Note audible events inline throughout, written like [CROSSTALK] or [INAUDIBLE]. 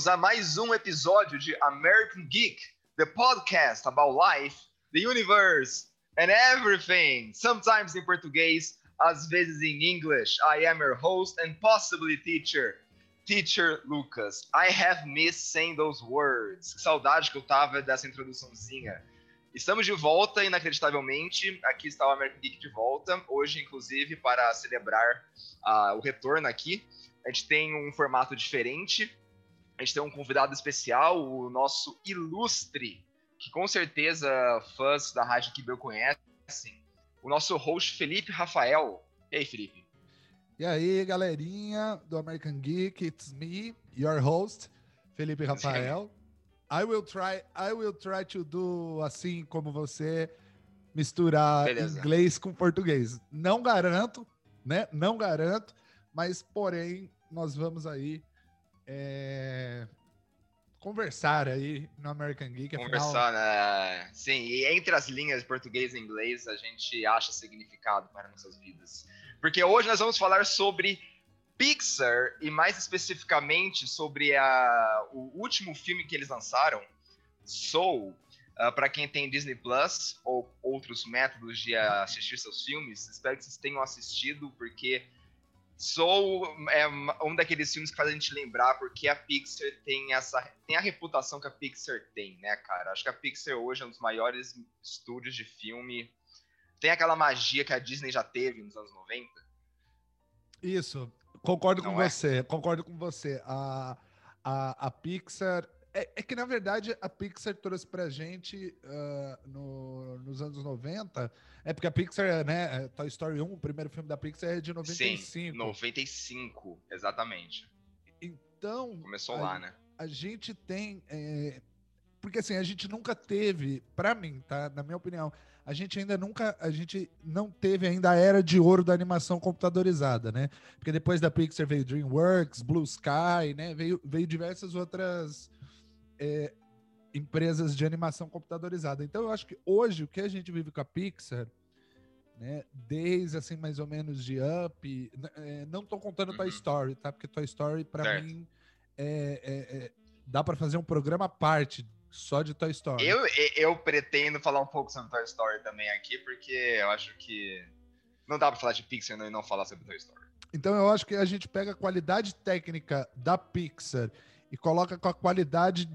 Bem-vindos a mais um episódio de American Geek, the podcast about life, the universe, and everything. Sometimes in português, às vezes em English. I am your host and possibly teacher, Teacher Lucas. I have missed saying those words. Que saudade que eu tava dessa introduçãozinha. Estamos de volta, inacreditavelmente. Aqui está o American Geek de volta. Hoje, inclusive, para celebrar uh, o retorno aqui. A gente tem um formato diferente. A gente tem um convidado especial, o nosso ilustre, que com certeza fãs da Rádio Kibel conhecem, o nosso host Felipe Rafael. E aí, Felipe? E aí, galerinha do American Geek, it's me, your host, Felipe Rafael. [LAUGHS] I will try, I will try to do assim como você misturar Beleza. inglês com português. Não garanto, né? Não garanto, mas porém nós vamos aí é, conversar aí no American Geek. Conversar, né? Sim, e entre as linhas português e inglês a gente acha significado para nossas vidas. Porque hoje nós vamos falar sobre Pixar e mais especificamente sobre a, o último filme que eles lançaram, Soul. Uh, para quem tem Disney Plus ou outros métodos de assistir seus filmes, espero que vocês tenham assistido, porque Soul é um daqueles filmes que faz a gente lembrar porque a Pixar tem essa tem a reputação que a Pixar tem, né, cara? Acho que a Pixar hoje é um dos maiores estúdios de filme. Tem aquela magia que a Disney já teve nos anos 90. Isso, concordo Não com é? você, concordo com você. A, a, a Pixar é, é, que, na verdade, a Pixar trouxe pra gente uh, no, nos anos 90. É porque a Pixar, né? É, Toy Story 1, o primeiro filme da Pixar é de 95. Sim, 95, exatamente. Então. Começou a, lá, né? A gente tem. É, porque assim, a gente nunca teve, para mim, tá? Na minha opinião, a gente ainda nunca, a gente não teve ainda a era de ouro da animação computadorizada, né? Porque depois da Pixar veio DreamWorks, Blue Sky, né? Veio, veio diversas outras é, empresas de animação computadorizada. Então, eu acho que hoje o que a gente vive com a Pixar, né, desde assim mais ou menos de Up, é, não estou contando uhum. Toy Story, tá? Porque Toy Story para mim é, é, é dá para fazer um programa à parte só de Toy Story. Eu, eu pretendo falar um pouco sobre Toy Story também aqui, porque eu acho que não dá para falar de Pixar e não falar sobre Toy Story. Então eu acho que a gente pega a qualidade técnica da Pixar e coloca com a qualidade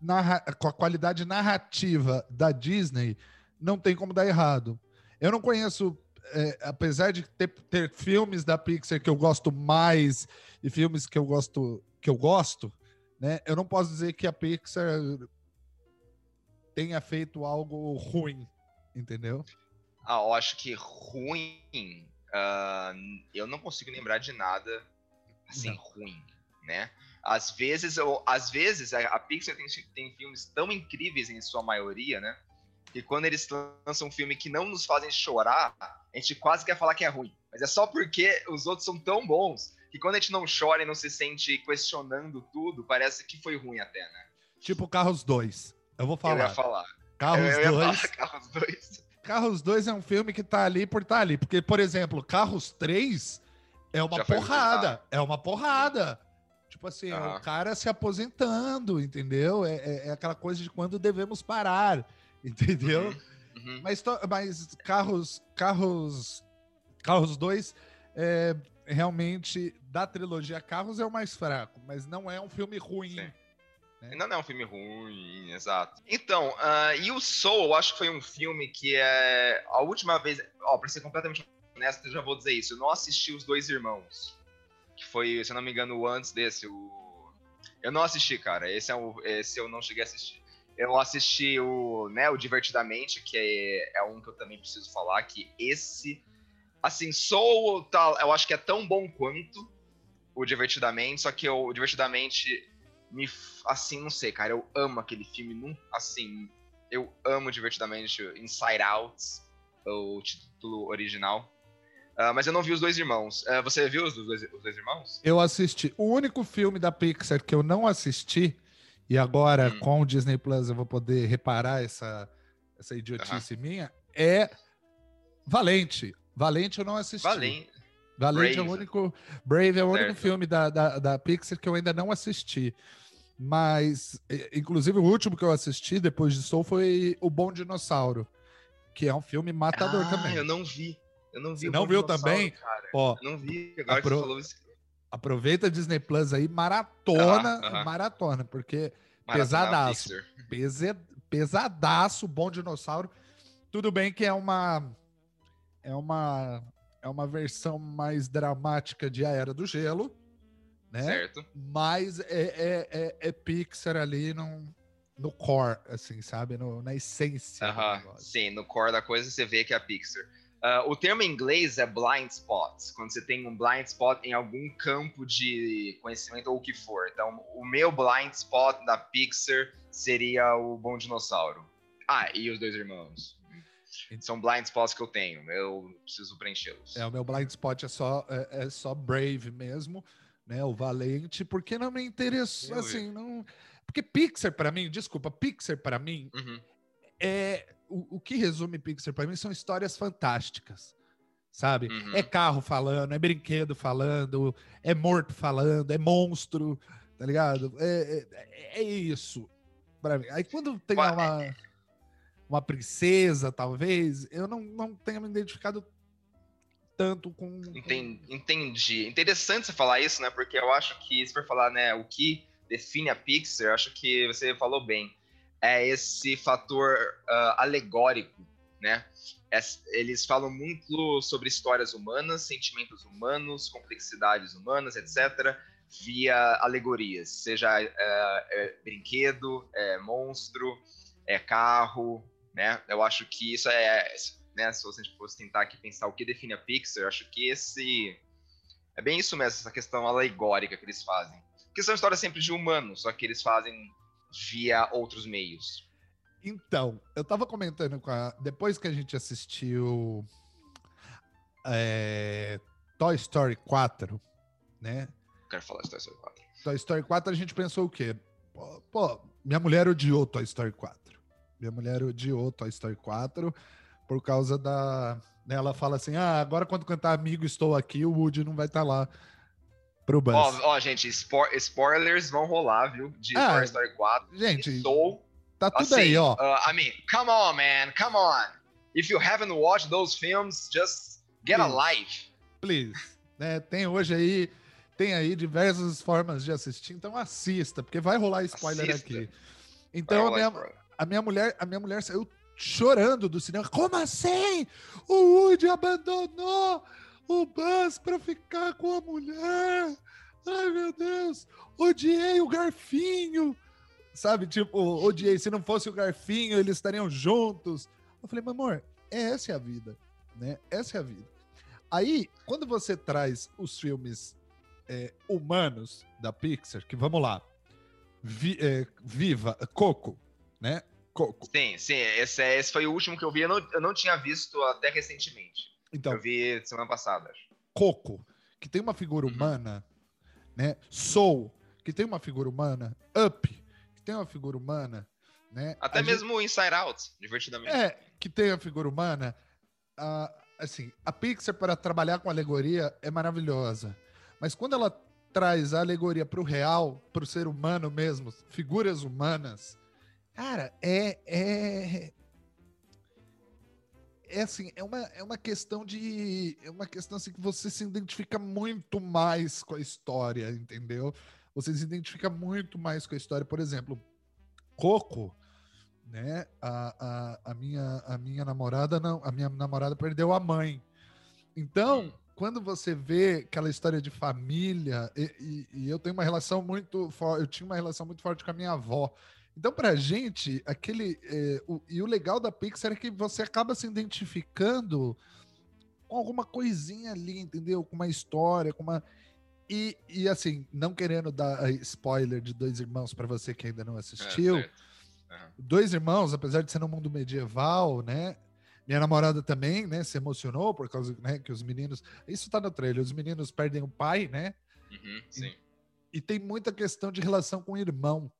narra com a qualidade narrativa da Disney, não tem como dar errado. Eu não conheço, é, apesar de ter, ter, filmes da Pixar que eu gosto mais e filmes que eu gosto, que eu gosto, né? Eu não posso dizer que a Pixar tenha feito algo ruim, entendeu? Ah, eu acho que ruim. Uh, eu não consigo lembrar de nada assim não. ruim, né? Às vezes, ou, às vezes a, Pixar tem, tem filmes tão incríveis em sua maioria, né? Que quando eles lançam um filme que não nos fazem chorar, a gente quase quer falar que é ruim. Mas é só porque os outros são tão bons que quando a gente não chora e não se sente questionando tudo, parece que foi ruim até, né? Tipo Carros 2. Eu vou falar. Eu ia falar. Carros 2. Carros 2. Carros 2 é um filme que tá ali por tá ali. Porque, por exemplo, Carros 3 é uma porrada. É uma porrada. Tipo assim, uhum. o cara se aposentando, entendeu? É, é, é, aquela coisa de quando devemos parar, [LAUGHS] entendeu? Uhum. Uhum. Mas, mas carros, carros, carros 2 é, realmente da trilogia Carros é o mais fraco, mas não é um filme ruim. Sim. Né? Não é um filme ruim, exato. Então, uh, e o Soul, eu acho que foi um filme que é a última vez, ó, pra ser completamente honesto, eu já vou dizer isso, eu não assisti Os Dois Irmãos que foi, se eu não me engano, antes desse. O... Eu não assisti, cara. Esse, é o, esse eu não cheguei a assistir. Eu assisti o, né, o Divertidamente, que é, é um que eu também preciso falar, que esse, assim, sou tal, eu acho que é tão bom quanto o Divertidamente, só que o Divertidamente me, assim, não sei, cara, eu amo aquele filme, não, assim, eu amo Divertidamente Inside Out, o título original. Uh, mas eu não vi os dois irmãos. Uh, você viu os dois, os dois irmãos? Eu assisti. O único filme da Pixar que eu não assisti, e agora hum. com o Disney Plus eu vou poder reparar essa, essa idiotice minha, é Valente. Valente eu não assisti. Valente. Valente Brave. é o único. Brave é o certo. único filme da, da, da Pixar que eu ainda não assisti. Mas, inclusive, o último que eu assisti depois de Soul foi O Bom Dinossauro, que é um filme matador ah, também. Eu não vi. Eu não vi. Você não viu também? Cara. Ó, eu não vi. Agora apro... que você falou isso. Aproveita a Disney Plus aí, maratona, -huh, uh -huh. maratona, porque pesadaço. Pese, pesadaço, Bom Dinossauro. Tudo bem que é uma é uma é uma versão mais dramática de A Era do Gelo, né? Certo. Mas é, é, é, é Pixar ali no, no core, assim, sabe? No, na essência. Uh -huh. Sim, no core da coisa você vê que é a Pixar. Uh, o termo em inglês é blind spots, quando você tem um blind spot em algum campo de conhecimento ou o que for. Então, o meu blind spot da Pixar seria o Bom Dinossauro. Ah, e os dois irmãos. São blind spots que eu tenho, eu preciso preenchê-los. É, o meu blind spot é só, é, é só Brave mesmo, né? O Valente, porque não me interessou, assim, não... Porque Pixar para mim, desculpa, Pixar para mim uhum. é o, o que resume Pixar para mim são histórias fantásticas, sabe? Uhum. É carro falando, é brinquedo falando, é morto falando, é monstro, tá ligado? É, é, é isso para mim. Aí quando tem uma, uma princesa, talvez, eu não, não tenha me identificado tanto com, Entendi. Entendi. Interessante você falar isso, né? Porque eu acho que, se for falar, né, o que define a Pixar, eu acho que você falou bem é esse fator uh, alegórico, né? É, eles falam muito sobre histórias humanas, sentimentos humanos, complexidades humanas, etc., via alegorias, seja uh, é, brinquedo, é, monstro, é carro, né? Eu acho que isso é, né? Se você fosse tentar aqui pensar o que define a Pixar, eu acho que esse é bem isso mesmo, essa questão alegórica que eles fazem. Porque são histórias sempre de humanos, só que eles fazem via outros meios. Então, eu tava comentando com a. Depois que a gente assistiu é, Toy Story 4, né? Quero falar de Toy Story 4. Toy Story 4, a gente pensou o quê? Pô, pô, minha mulher odiou Toy Story 4. Minha mulher odiou Toy Story 4 por causa da. Né, ela fala assim: ah, agora quando cantar Amigo Estou Aqui, o Woody não vai estar tá lá pro Buzz. Ó, ó gente, spo spoilers vão rolar, viu? De ah, Toy Story 4. Gente, Soul. Tá tudo assim, aí, ó. Uh, I mean, come on, man, come on. If you haven't watched those films, just get Please. a life. Please. Né, tem hoje aí, tem aí diversas formas de assistir, então assista, porque vai rolar spoiler assista. aqui. Então a minha, a minha mulher, a minha mulher saiu chorando do cinema. Como assim? O Woody abandonou o Buzz pra ficar com a mulher. Ai, meu Deus. Odiei o Garfinho. Sabe, tipo, odiei. Se não fosse o Garfinho, eles estariam juntos. Eu falei, meu amor, essa é a vida, né? Essa é a vida. Aí, quando você traz os filmes é, humanos da Pixar, que vamos lá, Vi, é, Viva, Coco, né? Coco. Sim, sim, esse, é, esse foi o último que eu vi. Eu não, eu não tinha visto até recentemente. Então, eu vi semana passada. Coco, que tem uma figura uhum. humana, né? Soul, que tem uma figura humana. Up, que tem uma figura humana, né? Até a mesmo gente... Inside Out, divertidamente. É, que tem a figura humana. Uh, assim, a Pixar para trabalhar com alegoria é maravilhosa, mas quando ela traz a alegoria para o real, para o ser humano mesmo, figuras humanas, cara, é, é é assim, é uma, é uma questão de. É uma questão assim que você se identifica muito mais com a história, entendeu? Você se identifica muito mais com a história. Por exemplo, Coco, né? A, a, a, minha, a minha namorada não. A minha namorada perdeu a mãe. Então, quando você vê aquela história de família, e, e, e eu tenho uma relação muito forte, eu tinha uma relação muito forte com a minha avó. Então, pra gente, aquele. É, o, e o legal da Pixar é que você acaba se identificando com alguma coisinha ali, entendeu? Com uma história, com uma. E, e assim, não querendo dar spoiler de Dois Irmãos para você que ainda não assistiu. É, uhum. Dois Irmãos, apesar de ser no mundo medieval, né? Minha namorada também, né, se emocionou por causa né, que os meninos. Isso tá no trailer, os meninos perdem o pai, né? Uhum, sim. E, e tem muita questão de relação com o irmão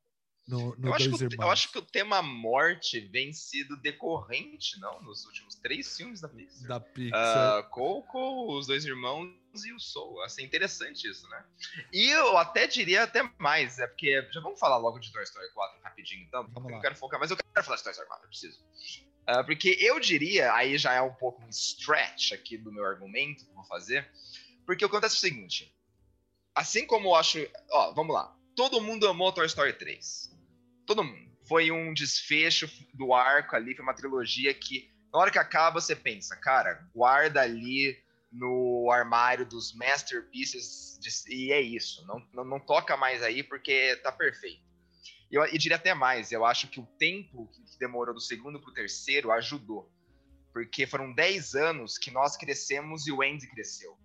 no, no eu, acho que, eu acho que o tema morte vem sido decorrente, não, nos últimos três filmes da Pixar. Da Pixar. Uh, Coco, os dois irmãos e o Soul. Assim, interessante isso, né? E eu até diria até mais, é porque já vamos falar logo de Toy Story 4 rapidinho, então. Vamos eu lá. não quero focar, mas eu quero falar de Toy Story 4, eu preciso. Uh, porque eu diria, aí já é um pouco um stretch aqui do meu argumento que eu vou fazer, porque acontece o seguinte, assim como eu acho, ó, vamos lá, todo mundo amou Toy Story 3, todo mundo. Foi um desfecho do arco ali, foi uma trilogia que, na hora que acaba, você pensa, cara, guarda ali no armário dos masterpieces de- e é isso. Não, não, não toca mais aí porque tá perfeito. E eu e diria até mais, eu acho que o tempo que demorou do segundo pro terceiro ajudou. Porque foram 10 anos que nós crescemos e o Andy cresceu.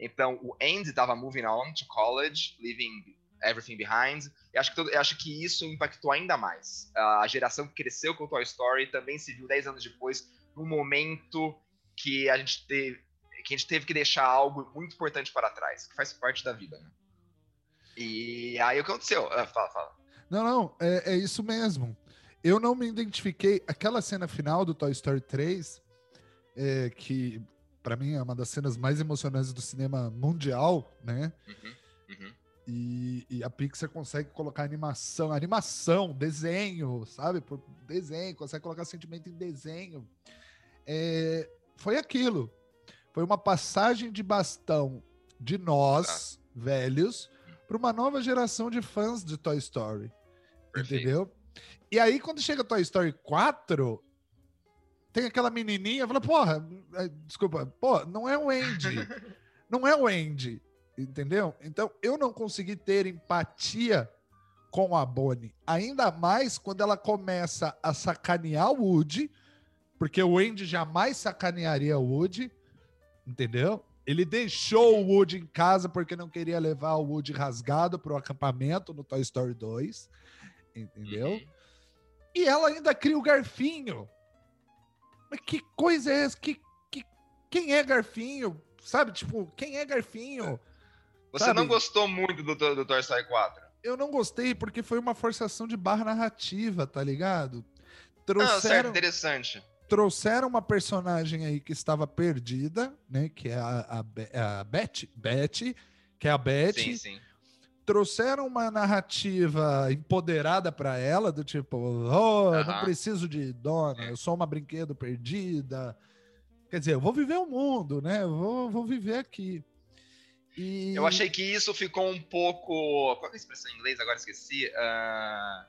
Então, o Andy tava moving on to college, leaving everything behind. E acho que, todo- eu acho que isso impactou ainda mais. A geração que cresceu com o Toy Story também se viu 10 anos depois, num momento que a gente teve, que a gente teve que deixar algo muito importante para trás, que faz parte da vida, né? E aí o que aconteceu? Ah, fala, fala. Não, não, é, é isso mesmo. Eu não me identifiquei. Aquela cena final do Toy Story 3, é, que pra mim é uma das cenas mais emocionantes do cinema mundial, né? Uhum, uhum. E, e a Pixar consegue colocar animação, animação, desenho, sabe? Por desenho, consegue colocar sentimento em desenho. É, foi aquilo. Foi uma passagem de bastão de nós, velhos, para uma nova geração de fãs de Toy Story. Perfeito. Entendeu? E aí, quando chega Toy Story 4, tem aquela menininha, fala, porra, eh, desculpa, pô, não é o Andy. [LAUGHS] não é o Andy. Entendeu? Então, eu não consegui ter empatia com a Bonnie. Ainda mais quando ela começa a sacanear o Woody, porque o Andy jamais sacanearia o Woody, entendeu? Ele deixou o Woody em casa porque não queria levar o Woody rasgado para o acampamento no Toy Story 2, entendeu? Uhum. E ela ainda cria o Garfinho. Mas que coisa é essa? Que, que, quem é Garfinho? Sabe, tipo, quem é Garfinho? Você Sabe? não gostou muito do, do, Toy Story 4? Eu não gostei porque foi uma forçação de barra narrativa, tá ligado? Ah, certo, Trouxeram, interessante. trouxeram uma personagem aí que estava perdida, né? Que é a, a, Be- a Betty, Betty, que é a Betty. Sim, sim. trouxeram uma narrativa empoderada para ela, do tipo, oh, não Aham. preciso de dona, eu sou uma brinquedo perdida. Quer dizer, eu vou viver o mundo, né? Eu vou, vou viver aqui. E... Eu achei que isso ficou um pouco. Qual é a expressão em inglês? Agora esqueci. Ah,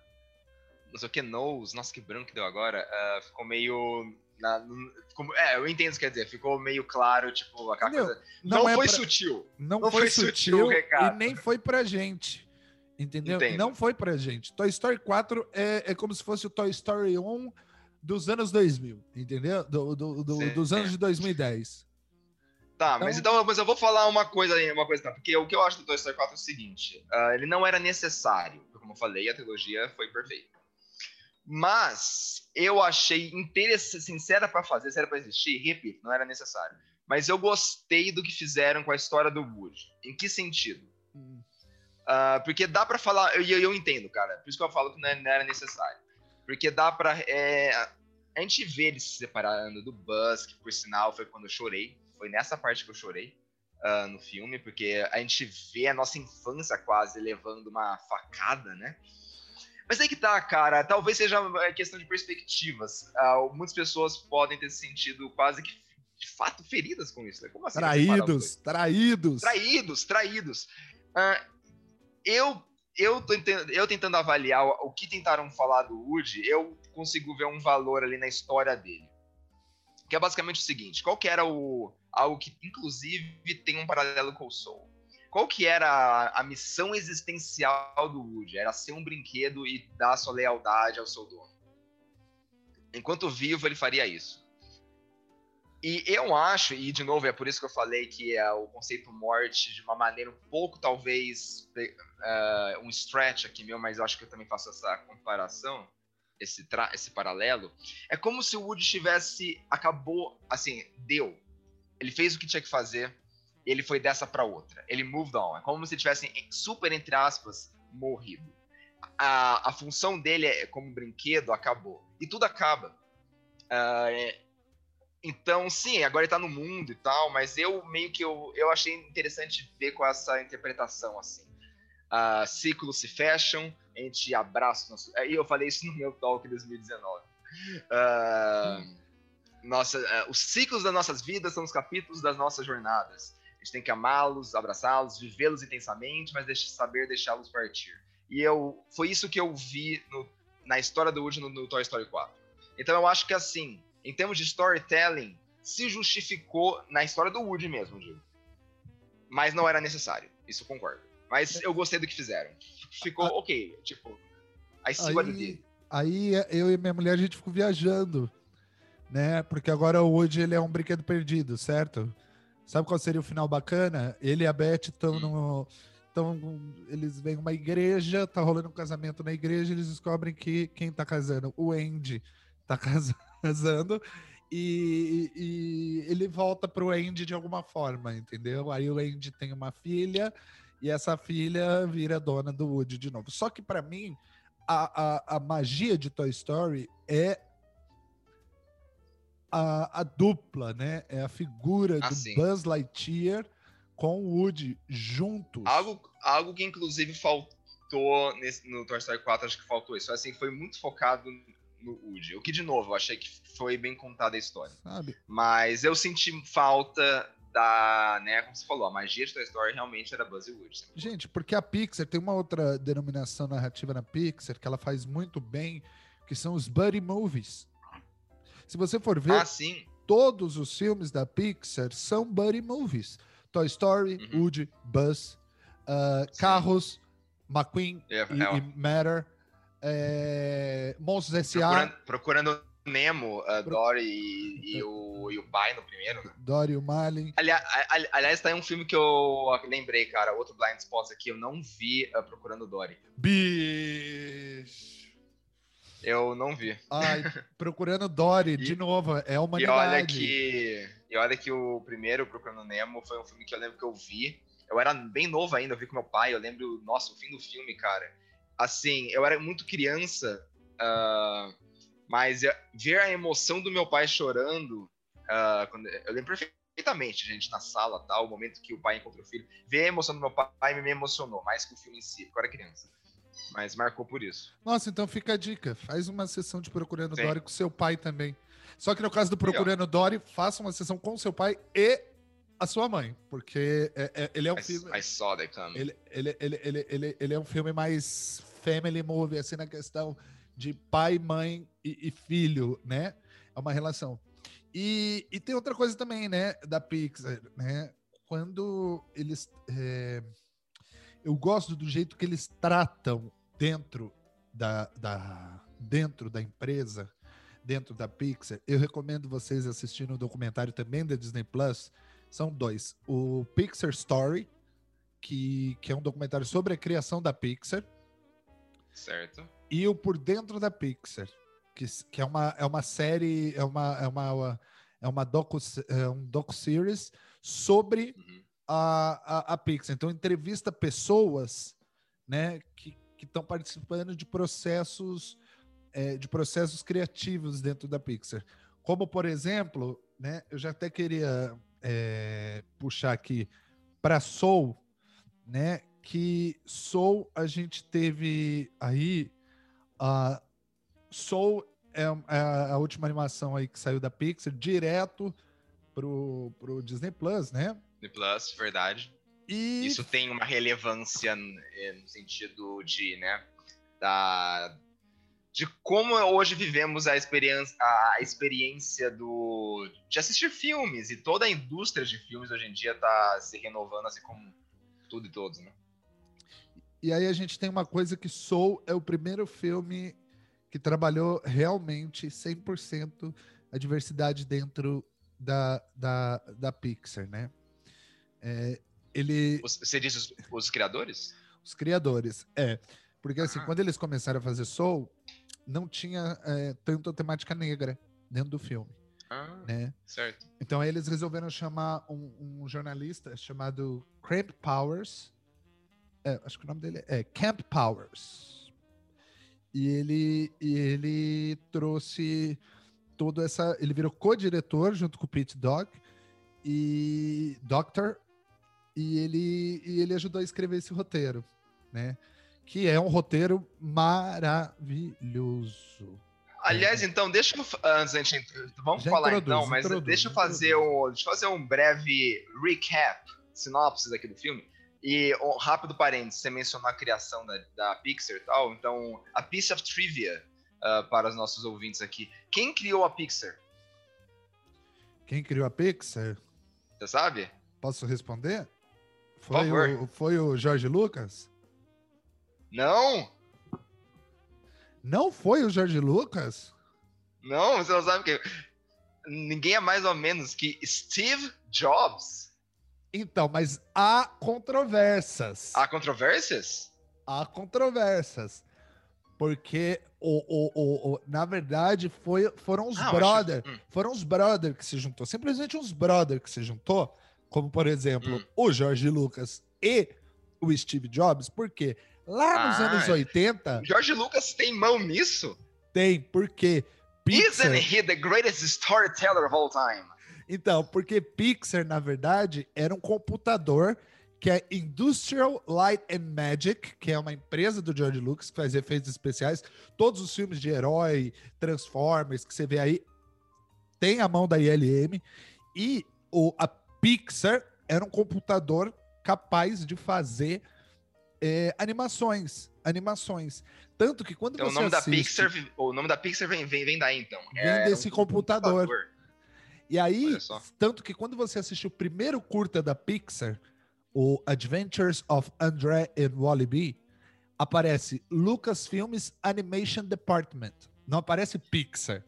não sei o que, nose. Nossa, que branco que deu agora. Ah, ficou meio. na- ficou- é, eu entendo o que quer dizer. Ficou meio claro, tipo, aquela coisa. Não, é foi pra- sutil. não, não foi, foi sutil sutil, recado. e nem foi pra gente. Entendeu? Entendo. Não foi pra gente. Toy Story 4 é, é como se fosse o Toy Story 1 dos anos 2000, entendeu? Do, do- do- dos anos de 2010. Tá, mas então mas eu vou falar uma coisa aí, uma coisa, tá? Porque o que eu acho do Toy Story 4 é o seguinte: ah, ele não era necessário, como eu falei, a trilogia foi perfeita. Mas eu achei interessante, sincera pra fazer, se era pra existir, repito, não era necessário. Mas eu gostei do que fizeram com a história do Woody. Em que sentido? Ah, porque dá pra falar, e eu, eu, entendo, cara, por isso que eu falo que não, é- era necessário. Porque dá pra. é, a gente vê ele se separando do Buzz, que por sinal foi quando eu chorei. Foi nessa parte que eu chorei ah, no filme, porque a gente vê a nossa infância quase levando uma facada, né? Mas aí que tá, cara, talvez seja uma questão de perspectivas. Ah, muitas pessoas podem ter se sentido quase que de fato feridas com isso. Né? Como assim? Traídos, traídos. Traídos, traídos. Ah, eu, eu, tô entendendo- eu tentando avaliar o, o que tentaram falar do Woody, eu consigo ver um valor ali na história dele. Que é basicamente o seguinte: qual que era o. Algo que, inclusive, tem um paralelo com o Soul. Qual que era a, a missão existencial do Woody? Era ser um brinquedo e dar sua lealdade ao seu dono. Enquanto vivo, ele faria isso. E eu acho, e de novo é por isso que eu falei que é o conceito morte de uma maneira um pouco, talvez, eh, um stretch aqui meu, mas acho que eu também faço essa comparação, esse, esse paralelo. É como se o Woody tivesse, acabou, assim, deu. Ele fez o que tinha que fazer, ele foi dessa pra outra. Ele moved on. É como se ele tivesse, super entre aspas, morrido. a, a função dele é, como brinquedo acabou. E tudo acaba. Uh, é, então, sim, agora ele tá no mundo e tal, mas eu meio que eu, eu achei interessante ver com essa interpretação, assim. Uh, ciclos se fecham, a gente abraça. E eu falei isso no meu talk 2019. Uh, nossa, uh, os ciclos das nossas vidas são os capítulos das nossas jornadas. A gente tem que amá-los, abraçá-los, vivê-los intensamente, mas deixe, saber deixá-los partir. E eu, foi isso que eu vi no, na história do Woody no, no Toy Story 4. Então eu acho que assim, em termos de storytelling, se justificou na história do Woody mesmo, digo. Mas não era necessário, isso eu concordo. Mas eu gostei do que fizeram. Ficou ah, ok, tipo, I see aí, Aí eu e minha mulher, a gente ficou viajando, né? Porque agora o Woody, ele é um brinquedo perdido, certo? Sabe qual seria o final bacana? Ele e a Beth estão hum. no... Então, eles vêm uma igreja, tá rolando um casamento na igreja, eles descobrem que quem tá casando? O Andy tá [LAUGHS] casando e, e, ele volta pro Andy de alguma forma, entendeu? Aí o Andy tem uma filha e essa filha vira dona do Woody de novo. Só que para mim, a, a, a, magia de Toy Story é a, a dupla, né? É a figura ah, do sim. Buzz Lightyear com o Woody juntos. Algo, algo que inclusive faltou nesse, no Toy Story 4, acho que faltou isso. Assim, foi muito focado no Woody. O que, de novo, eu achei que foi bem contada a história. Sabe? Mas eu senti falta da, né, como você falou, a magia de Toy Story realmente era Buzz e Woody. Gente, porque a Pixar tem uma outra denominação narrativa na Pixar que ela faz muito bem, que são os buddy movies. Se você for ver, ah, todos os filmes da Pixar são buddy movies. Toy Story, uhum. Woody, Buzz, uh, Carros, McQueen é, e, é. e Matter, é, Monstros S.A. Procurando, procurando Nemo, uh, Dory e, e, [LAUGHS] o, e o pai no primeiro. Né? Dory e o Marlin. Aliás, aliás, tá aí um filme que eu lembrei, cara. Outro Blind Spot aqui, eu não vi uh, Procurando Dory. Bicho! Eu não vi. Ai, [LAUGHS] Procurando Dory, de novo, é a humanidade. E olha que, e olha que o primeiro, Procurando Nemo, foi um filme que eu lembro que eu vi. Eu era bem novo ainda, eu vi com meu pai, eu lembro, nossa, o fim do filme, cara. Assim, eu era muito criança, uh, mas ver a emoção do meu pai chorando, uh, quando, eu lembro perfeitamente, gente, na sala, tal, o momento que o pai encontrou o filho, ver a emoção do meu pai me emocionou, mais que o filme em si, porque eu era criança. Mas marcou por isso. Nossa, então fica a dica. Faz uma sessão de Procurando Sim. Dory com seu pai também. Só que no caso do Procurando Dory, faça uma sessão com seu pai e a sua mãe, porque é, é, ele é um I, filme. I saw that coming. Ele, ele, ele, ele, ele, ele é um filme mais family movie, assim, na questão de pai, mãe e, e filho, né? É uma relação. E, e, tem outra coisa também, né, da Pixar, né? Quando eles. É, eu gosto do jeito que eles tratam dentro da, da, dentro da empresa, dentro da Pixar. Eu recomendo vocês assistirem o um documentário também da Disney Plus. São dois. O Pixar Story, que, que é um documentário sobre a criação da Pixar. Certo. E o Por Dentro da Pixar, que, que é, uma, é uma série, é uma, é uma, é uma docu, é um docu-series sobre uhum. A, a, a Pixar. Então, entrevista pessoas né, que estão participando de processos é, de processos criativos dentro da Pixar. Como, por exemplo, né, eu já até queria é, puxar aqui para Soul, né? Que Soul a gente teve aí a Soul é, é, a última animação aí que saiu da Pixar direto pro, pro Disney Plus, né? Disney Plus, verdade. E... Isso tem uma relevância é, no sentido de, né, da, de como hoje vivemos a experiência, a experiência do, de assistir filmes. E toda a indústria de filmes hoje em dia está se renovando, assim como tudo e todos, né? E aí a gente tem uma coisa que Soul é o primeiro filme que trabalhou realmente 100% a diversidade dentro da, da, da Pixar, né? É, ele... Você disse os, os, criadores? Os criadores, é. Porque assim, ah. quando eles começaram a fazer Soul, não tinha é, tanto a temática negra dentro do filme. Ah, né? certo. Então aí eles resolveram chamar um, um jornalista chamado Cramp Powers. É, acho que o nome dele é Camp Powers. E ele, e ele trouxe toda essa. Ele virou co-diretor junto com o Pete Doc e Doctor. E ele, e ele ajudou a escrever esse roteiro, né? Que é um roteiro maravilhoso. Aliás, então, deixa eu. Antes, gente, vamos Já falar introduz, então, mas introduz, deixa eu fazer um. Deixa eu fazer um breve recap, sinopse aqui do filme. E um rápido parênteses, você mencionou a criação da, da Pixar e tal, então, a piece of trivia uh, para os nossos ouvintes aqui. Quem criou a Pixar? Quem criou a Pixar? Você sabe? Posso responder? Foi, o, foi o Jorge Lucas? Não! Não foi o Jorge Lucas? Não, você não sabe que ninguém é mais ou menos que Steve Jobs. Então, mas há controvérsias. Há controvérsias? Há controvérsias. Porque, o, o, o, o na verdade, foi, foram os ah, brother. Hum. Foram os brother que se juntou. Simplesmente uns brother que se juntou. Como, por exemplo, hum. o Jorge Lucas e o Steve Jobs. Porque lá nos ah, anos 80... Jorge Lucas tem mão nisso? Tem, porque... Pixar... Isn't he the greatest storyteller of all time? Então, porque Pixar, na verdade, era um computador que é Industrial Light and Magic, que é uma empresa do George Lucas que faz efeitos especiais. Todos os filmes de herói, Transformers que você vê aí tem a mão da ILM e o, a Pixar era um computador capaz de fazer é, animações, animações. Tanto que quando então, você o nome assiste, da Pixar, o nome da Pixar vem, vem, vem daí então. Vem é desse um computador. computador. E aí, tanto que quando você assiste o primeiro curta da Pixar, o Adventures of André and Wally aparece Lucasfilms Animation Department. Não aparece Pixar.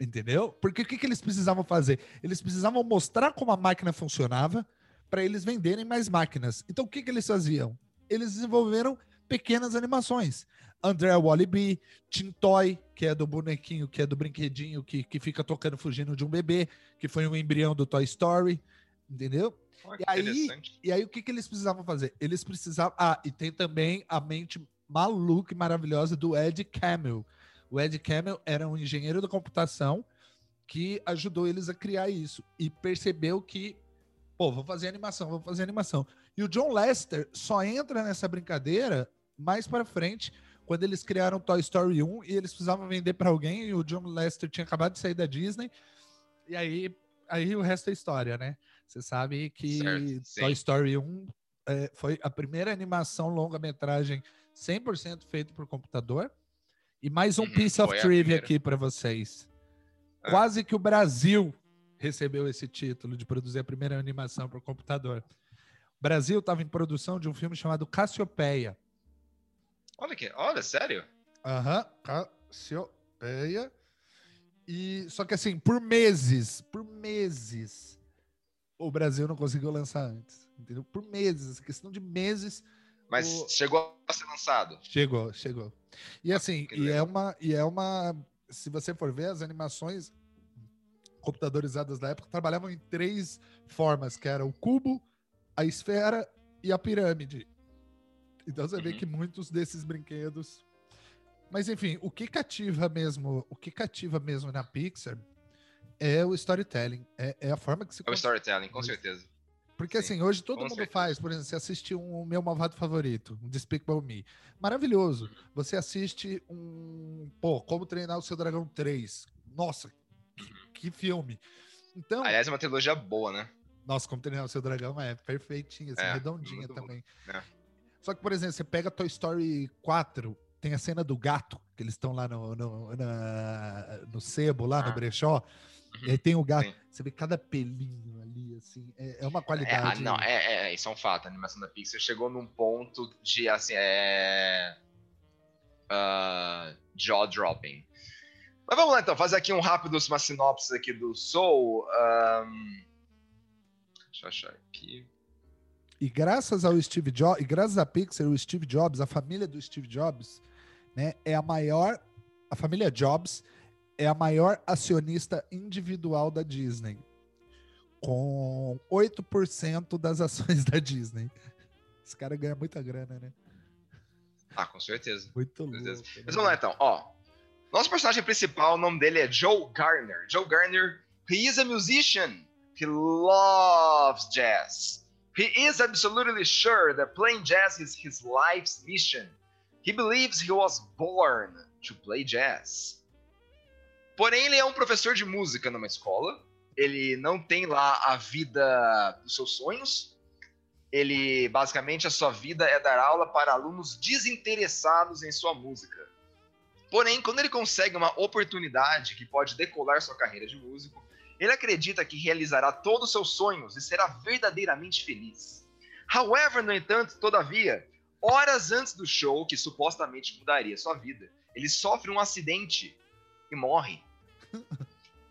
Entendeu? Porque o que, que eles precisavam fazer? Eles precisavam mostrar como a máquina funcionava para eles venderem mais máquinas. Então, o que, que eles faziam? Eles desenvolveram pequenas animações. André Wallaby, Tintoy, que é do bonequinho, que é do brinquedinho que, que fica tocando fugindo de um bebê, que foi um embrião do Toy Story, entendeu? Oh, e, aí, e aí o que, que eles precisavam fazer? Eles precisavam. Ah, e tem também a mente maluca e maravilhosa do Ed Camel. O Ed Camel era um engenheiro da computação que ajudou eles a criar isso e percebeu que, pô, vou fazer animação, vou fazer animação. E o John Lester só entra nessa brincadeira mais para frente quando eles criaram Toy Story 1 e eles precisavam vender para alguém e o John Lester tinha acabado de sair da Disney. E aí, aí o resto é história, né? Você sabe que certo, Toy Story 1 é, foi a primeira animação longa-metragem 100% feita por computador. E mais um uhum, piece of trivia aqui para vocês. Ah. Quase que o Brasil recebeu esse título de produzir a primeira animação por computador. O Brasil estava em produção de um filme chamado Cassiopeia Olha aqui, olha, sério? Aham, uhum, Cassiopeia. E, só que assim, por meses, por meses, o Brasil não conseguiu lançar antes. Entendeu? Por meses, questão de meses. Mas o... chegou a ser lançado? Chegou, chegou. E assim, ah, e é uma. E é uma. Se você for ver, as animações computadorizadas da época trabalhavam em três formas, que era o cubo, a esfera e a pirâmide. Então você uhum. vê que muitos desses brinquedos. Mas enfim, o que cativa mesmo, o que cativa mesmo na Pixar é o storytelling. É, é a forma que se. É o storytelling, com certeza. Porque Sim, assim, hoje todo mundo certeza. faz, por exemplo, você assiste um meu malvado favorito, um Despicable Me. Maravilhoso. Uhum. Você assiste um. Pô, Como Treinar o Seu Dragão 3. Nossa, que, uhum. que filme. Então. Aliás, é uma trilogia boa, né? Nossa, Como Treinar o Seu Dragão é perfeitinha, assim, é, redondinha também. É. Só que, por exemplo, você pega Toy Story 4, tem a cena do gato, que eles estão lá no, no, na, no sebo, lá ah. no brechó. Uhum. E aí tem o gato. Sim. Você vê cada pelinho ali, assim. É, é uma qualidade. É, não, é, é, isso é um fato. A animação da Pixar chegou num ponto de, assim, é. Uh, jaw dropping. Mas vamos lá então, fazer aqui um rápido, uma sinopse aqui do Soul. Um... Deixa eu achar aqui. E graças ao Steve Jobs, e graças a Pixar, o Steve Jobs, a família do Steve Jobs, né, é a maior, a família Jobs é a maior acionista individual da Disney, com 8% das ações [LAUGHS] da Disney. Esse cara ganha muita grana, né? Ah, com certeza. Muito Com certeza. louco. né? Mas vamos lá então, ó. Nosso personagem principal, o nome dele é Joe Garner. Joe Garner, he is a musician. He loves jazz. He is absolutely sure that playing jazz is his life's mission. He believes he was born to play jazz. Porém, ele é um professor de música numa escola. Ele não tem lá a vida dos seus sonhos. Ele, basicamente, a sua vida é dar aula para alunos desinteressados em sua música. Porém, quando ele consegue uma oportunidade que pode decolar sua carreira de músico, ele acredita que realizará todos os seus sonhos e será verdadeiramente feliz. However, no entanto, todavia, horas antes do show, que supostamente mudaria sua vida, ele sofre um acidente e morre.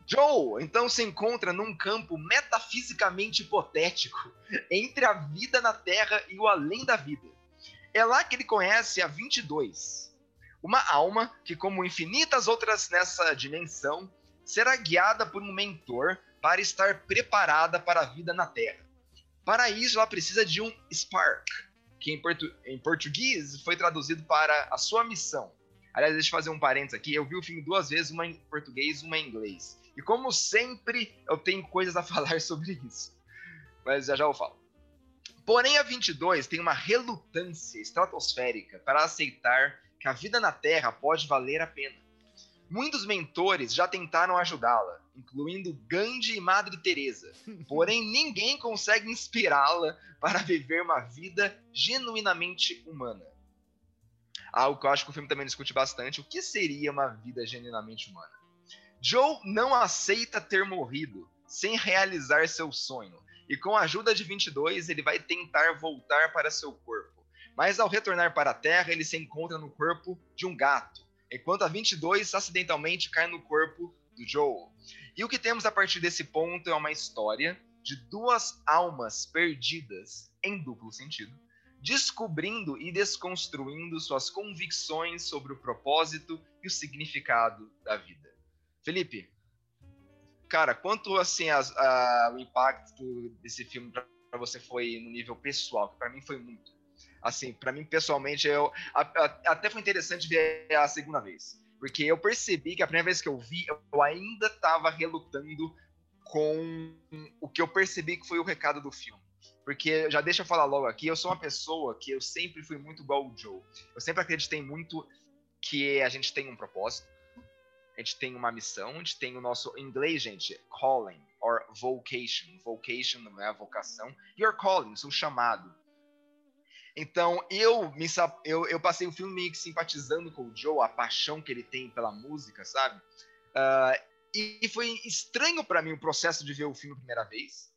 Joe então se encontra num campo metafisicamente hipotético entre a vida na Terra e o além da vida. É lá que ele conhece a 22, uma alma que, como infinitas outras nessa dimensão, será guiada por um mentor para estar preparada para a vida na Terra. Para isso, ela precisa de um spark, que em, portu- em português foi traduzido para a sua missão. Aliás, deixa eu fazer um parênteses aqui. Eu vi o filme duas vezes, uma em português uma em inglês. E como sempre, eu tenho coisas a [LAUGHS] falar sobre isso. Mas já já eu falo. Porém, a 22 tem uma relutância estratosférica para aceitar que a vida na Terra pode valer a pena. Muitos mentores já tentaram ajudá-la, incluindo Gandhi e Madre Teresa. Porém, ninguém consegue inspirá-la para viver uma vida genuinamente humana. Algo que eu acho que o filme também discute bastante, o que seria uma vida genuinamente humana? Joe não aceita ter morrido sem realizar seu sonho, e com a ajuda de 22, ele vai tentar voltar para seu corpo. Mas ao retornar para a Terra, ele se encontra no corpo de um gato, enquanto a 22 acidentalmente cai no corpo do Joe. E o que temos a partir desse ponto é uma história de duas almas perdidas em duplo sentido, descobrindo e desconstruindo suas convicções sobre o propósito e o significado da vida. Felipe, cara, quanto assim as- a- o impacto desse filme pra você foi no nível pessoal? Para mim foi muito. Assim, para mim pessoalmente, eu a- a- até foi interessante ver a segunda vez, porque eu percebi que a primeira vez que eu vi, eu ainda estava relutando com o que eu percebi que foi o recado do filme. Porque, já deixa eu falar logo aqui, eu sou uma pessoa que eu sempre fui muito igual o Joe. Eu sempre acreditei muito que a gente tem um propósito, a gente tem uma missão, a gente tem o nosso, em inglês, gente, calling, or vocation. Vocation não é a vocação. Your calling, seu chamado. Então, eu, me, eu, eu passei o filme simpatizando com o Joe, a paixão que ele tem pela música, sabe? Ah, e, e foi estranho pra mim o processo de ver o filme a primeira vez.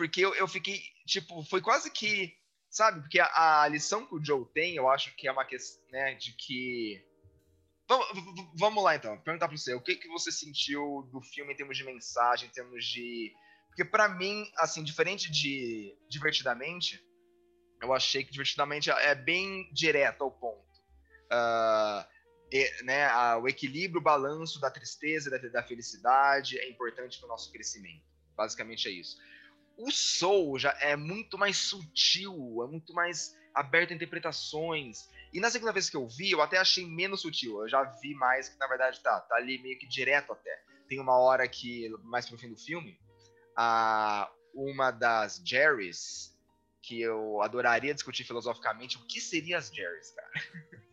Porque eu, eu fiquei, tipo, foi quase que, sabe? Porque a, a lição que o Joe tem, eu acho que é uma questão, né, de que... Vamos, vamos lá, então. Perguntar pra você, o que, que você sentiu do filme em termos de mensagem, em termos de... Porque pra mim, assim, diferente de Divertidamente, eu achei que Divertidamente é bem direto ao ponto. Ah, e, né, a- o equilíbrio, o balanço da tristeza da, da felicidade é importante para o nosso crescimento. Basicamente é isso. O Soul já é muito mais sutil, é muito mais aberto a interpretações. E na segunda vez que eu vi, eu até achei menos sutil. Eu já vi mais que, na verdade, tá, tá ali meio que direto até. Tem uma hora que, mais pro fim do filme, a, uma das Jerrys, que eu adoraria discutir filosoficamente, o que seriam as Jerrys, cara? [LAUGHS]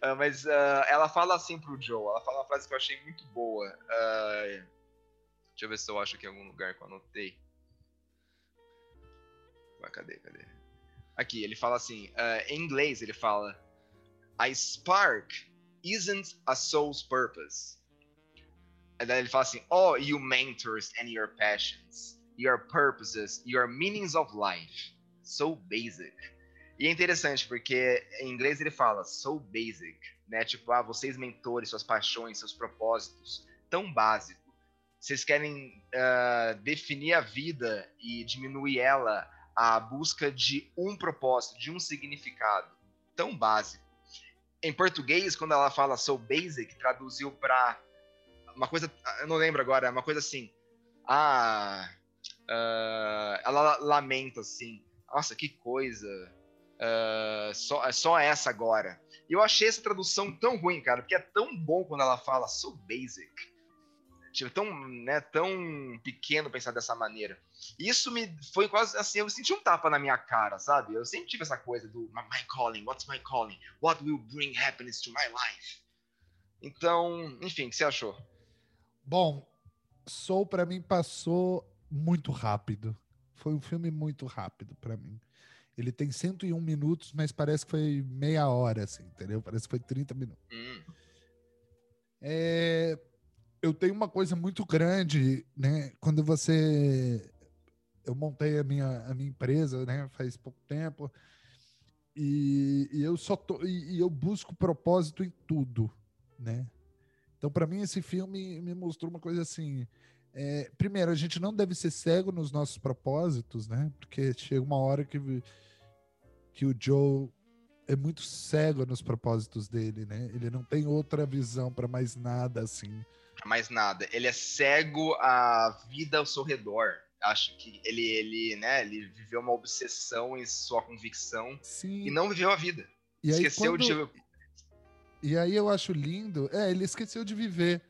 Ah, mas ah, ela fala assim pro Joe, ela fala uma frase que eu achei muito boa. Ah, deixa eu ver se eu acho aqui em algum lugar que eu anotei. Cadê, cadê? Aqui, ele fala assim, ah, em inglês ele fala A spark isn't a soul's purpose. E daí ele fala assim, Oh, you mentors and your passions, your purposes, your meanings of life. So basic. E é interessante, porque em inglês ele fala so basic, né? Tipo, ah, vocês mentores, suas paixões, seus propósitos, tão básico. Vocês querem ah, definir a vida e diminuir ela à busca de um propósito, de um significado tão básico. Em português, quando ela fala so basic, traduziu para uma coisa, eu não lembro agora, é uma coisa assim. Ah, ah, ela lamenta assim. Nossa, que coisa Uh, só, é só essa agora. E eu achei essa tradução tão ruim, cara, porque é tão bom quando ela fala so basic. Tipo, tão, né, tão pequeno pensar dessa maneira. Isso me foi quase assim, eu senti um tapa na minha cara, sabe? Eu sempre tive essa coisa do my calling, what's my calling? What will bring happiness to my life? Então, enfim, o que você achou? Bom, Soul para mim passou muito rápido. Foi um filme muito rápido para mim. Ele tem 101 minutos, mas parece que foi meia hora, assim, entendeu? Parece que foi 30 minutos. Hum. É, eu tenho uma coisa muito grande, né? Quando você. Eu montei a minha, a minha empresa, né? Faz pouco tempo. E, e eu só tô, e, e, eu busco propósito em tudo, né? Então, para mim, esse filme me mostrou uma coisa assim. É, primeiro, a gente não deve ser cego nos nossos propósitos, né? Porque chega uma hora que, que o Joe é muito cego nos propósitos dele, né? Ele não tem outra visão para mais nada assim mais nada. Ele é cego à vida ao seu redor. Acho que ele, ele, né, ele viveu uma obsessão em sua convicção Sim. e não viveu a vida. E esqueceu aí, quando... de. E aí eu acho lindo. É, ele esqueceu de viver.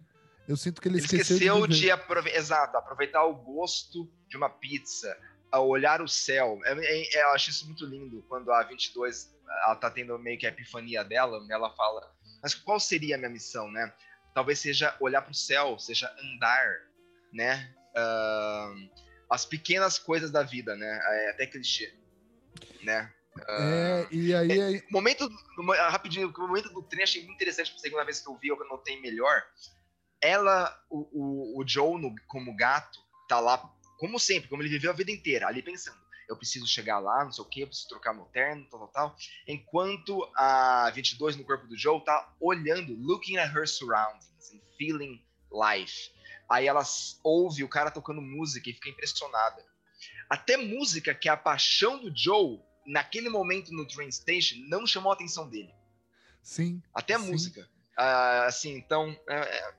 Eu sinto que ele, ele esqueceu, esqueceu de, de aprove... Exato, aproveitar o gosto de uma pizza, a olhar o céu. É, é, é, eu acho isso muito lindo quando a 22 ela tá tendo meio que a epifania dela, ela fala, mas qual seria a minha missão, né? Talvez seja olhar para o céu, seja andar, né? Uh, as pequenas coisas da vida, né? É até clichê, né? Uh, é, e aí... É, é... momento, rapidinho, o momento do trem achei muito interessante, a segunda vez que eu vi, eu notei melhor. Ela, o, o, o Joe no, como gato, tá lá, como sempre, como ele viveu a vida inteira, ali pensando, eu preciso chegar lá, não sei o que, eu preciso trocar meu terno, tal, tal, tal. Enquanto a 22 no corpo do Joe tá olhando, looking at her surroundings and feeling life. Aí ela ouve o cara tocando música e fica impressionada. Até música que é a paixão do Joe, naquele momento no train station, não chamou a atenção dele. Sim. Até sim. música. Uh, assim, então. É, é...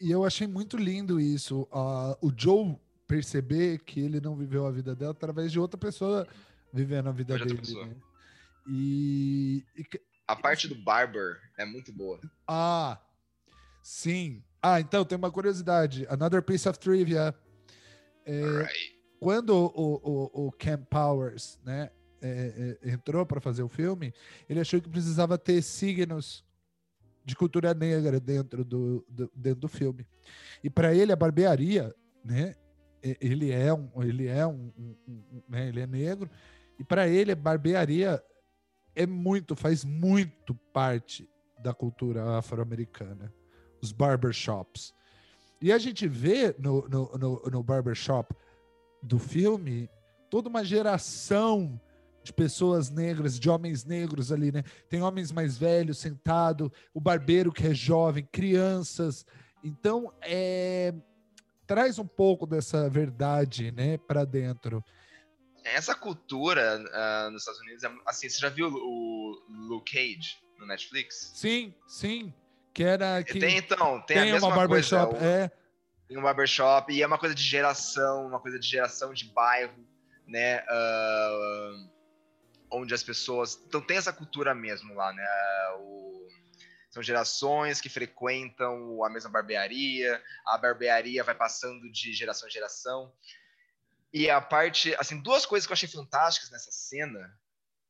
E eu achei muito lindo isso. Uh, o Joe perceber que ele não viveu a vida dela através de outra pessoa vivendo a vida dele. Né? E, e, A parte do Barber é muito boa. Ah, sim. Ah, então tem uma curiosidade. Another piece of trivia. É, right. Quando o, o, o Cam Powers, né, é, é, entrou para fazer o filme, ele achou que precisava ter signos de cultura negra dentro do, do dentro do filme. E para ele a barbearia, né, ele é um, ele é um, um, um né, ele é negro e para ele barbearia é muito, faz muito parte da cultura afro-americana, os barbershops. E a gente vê no, no, no, no barbershop do filme toda uma geração de pessoas negras, de homens negros ali, né? Tem homens mais velhos sentado, o barbeiro que é jovem, crianças. Então, é, traz um pouco dessa verdade, né, para dentro. Essa cultura uh, nos Estados Unidos, é, assim, você já viu o Luke Cage no Netflix? Sim, sim. Que era que tem então, tem, tem a mesma uma barbershop, coisa, é. Tem um barbershop e é uma coisa de geração, uma coisa de geração de bairro, né? Uh, onde as pessoas, então tem essa cultura mesmo lá, né? O são gerações que frequentam a mesma barbearia, a barbearia vai passando de geração em geração. E a parte, assim, duas coisas que eu achei fantásticas nessa cena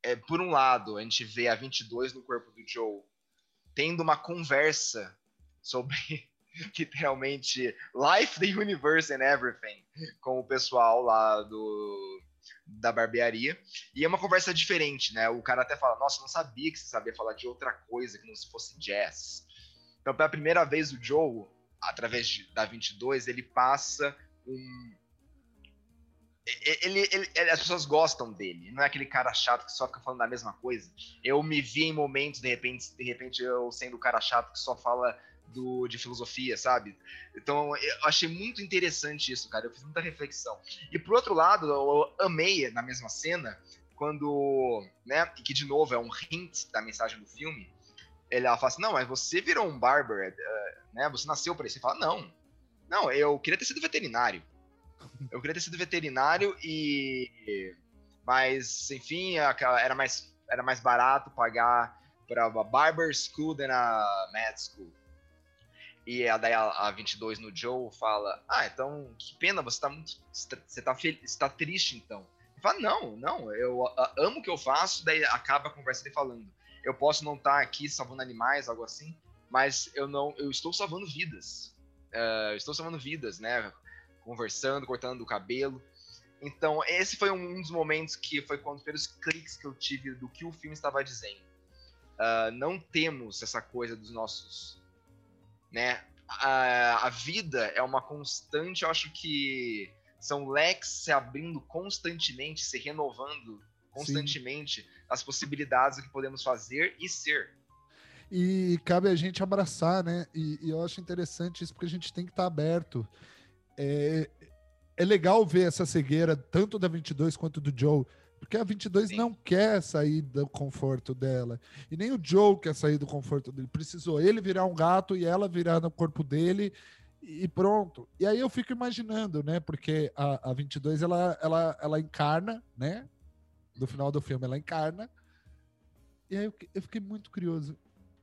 é, por um lado, a gente vê a 22 no corpo do Joe tendo uma conversa sobre [LAUGHS] literalmente life, the universe and everything com o pessoal lá do da barbearia. E é uma conversa diferente, né? O cara até fala: Nossa, não sabia que você sabia falar de outra coisa que não se fosse jazz. Então, pela primeira vez, o Joe, através de, da 22, ele passa um. Ele, ele, ele, as pessoas gostam dele, não é aquele cara chato que só fica falando da mesma coisa. Eu me vi em momentos, de repente, de repente eu sendo o cara chato que só fala do, de filosofia, sabe? Então, eu achei muito interessante isso, cara. Eu fiz muita reflexão. E por outro lado, eu amei na mesma cena, quando, né, e que de novo é um hint da mensagem do filme, ela fala assim, não, mas você virou um barber, uh, né, você nasceu para isso. Você fala, não, não, eu queria ter sido veterinário. Eu queria ter sido veterinário e mas enfim, era mais, era mais barato pagar para a Barber School than a Med School. E a, daí a, a 22 no Joe fala: Ah, então que pena, você tá muito. Você tá, você tá triste então. Ele fala: Não, não, eu a, amo o que eu faço. Daí acaba a conversa dele falando: Eu posso não estar tá aqui salvando animais, algo assim, mas eu não, eu estou salvando vidas. Uh, estou salvando vidas, né? Conversando, cortando o cabelo. Então, esse foi um dos momentos que foi quando os cliques que eu tive do que o filme estava dizendo. Uh, não temos essa coisa dos nossos né? A, a vida é uma constante, eu acho que são leques se abrindo constantemente, se renovando constantemente Sim. as possibilidades do que podemos fazer e ser. E cabe a gente abraçar, né? E, e eu acho interessante isso porque a gente tem que estar tá aberto. É, é legal ver essa cegueira, tanto da 22 quanto do Joe, porque a 22 Sim. não quer sair do conforto dela. E nem o Joe quer sair do conforto dele. Precisou ele virar um gato e ela virar no corpo dele e pronto. E aí eu fico imaginando, né? Porque a, a 22 ela, ela, ela encarna, né? No final do filme ela encarna. E aí eu, eu fiquei muito curioso.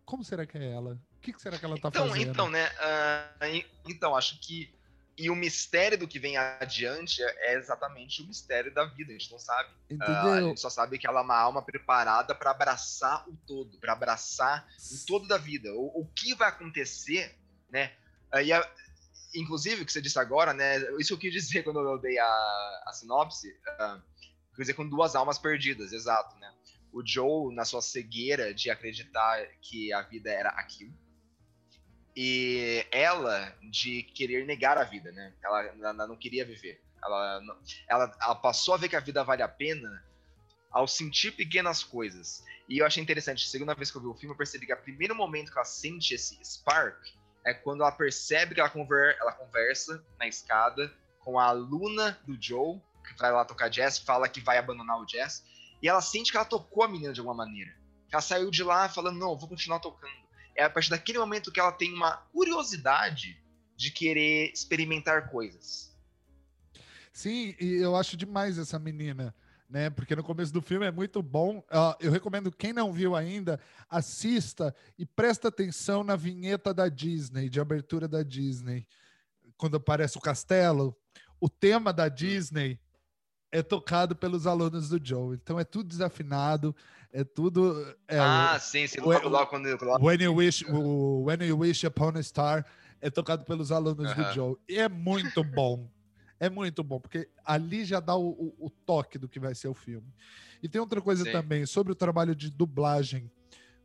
Como será que é ela? O que, que será que ela tá então, fazendo? Então, né? Uh, então, acho que e o mistério do que vem adiante é exatamente o mistério da vida, a gente não sabe. Uh, a gente só sabe que ela é uma alma preparada para abraçar o todo, para abraçar o todo da vida. O, o que vai acontecer, né? Uh, e a, inclusive, o que você disse agora, né? Isso eu quis [LAUGHS] dizer quando eu dei a, a sinopse. Uh, quer dizer, com duas almas perdidas, exato, né? O Joe, na sua cegueira de acreditar que a vida era aquilo, e ela de querer negar a vida, né? Ela, ela não queria viver. Ela, ela, ela, passou a ver que a vida vale a pena ao sentir pequenas coisas. E eu achei interessante, segunda vez que eu vi o filme, eu percebi que o primeiro momento que ela sente esse spark é quando ela percebe que ela, conver, ela conversa na escada com a aluna do Joe, que vai lá tocar jazz, fala que vai abandonar o jazz, e ela sente que ela tocou a menina de alguma maneira. Ela saiu de lá falando, não, vou continuar tocando é a partir daquele momento que ela tem uma curiosidade de querer experimentar coisas. Sim, e eu acho demais essa menina, né? Porque no começo do filme é muito bom. Uh, eu recomendo quem não viu ainda, assista e presta atenção na vinheta da Disney, de abertura da Disney. Quando aparece o castelo, o tema da Disney é tocado pelos alunos do Joe. Então é tudo desafinado, é tudo. É, ah, o, sim, sim. Logo, logo, quando, logo. When you wish, o When You Wish Upon a Star é tocado pelos alunos uh -huh. do Joe. E é muito bom. é muito bom, porque ali já dá o, o, o, toque do que vai ser o filme. E tem outra coisa sim. também sobre o trabalho de dublagem.